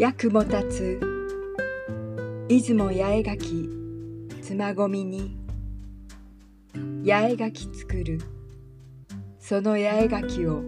役も立つ。出雲八重垣妻ごみに。八重垣作る。その八重垣を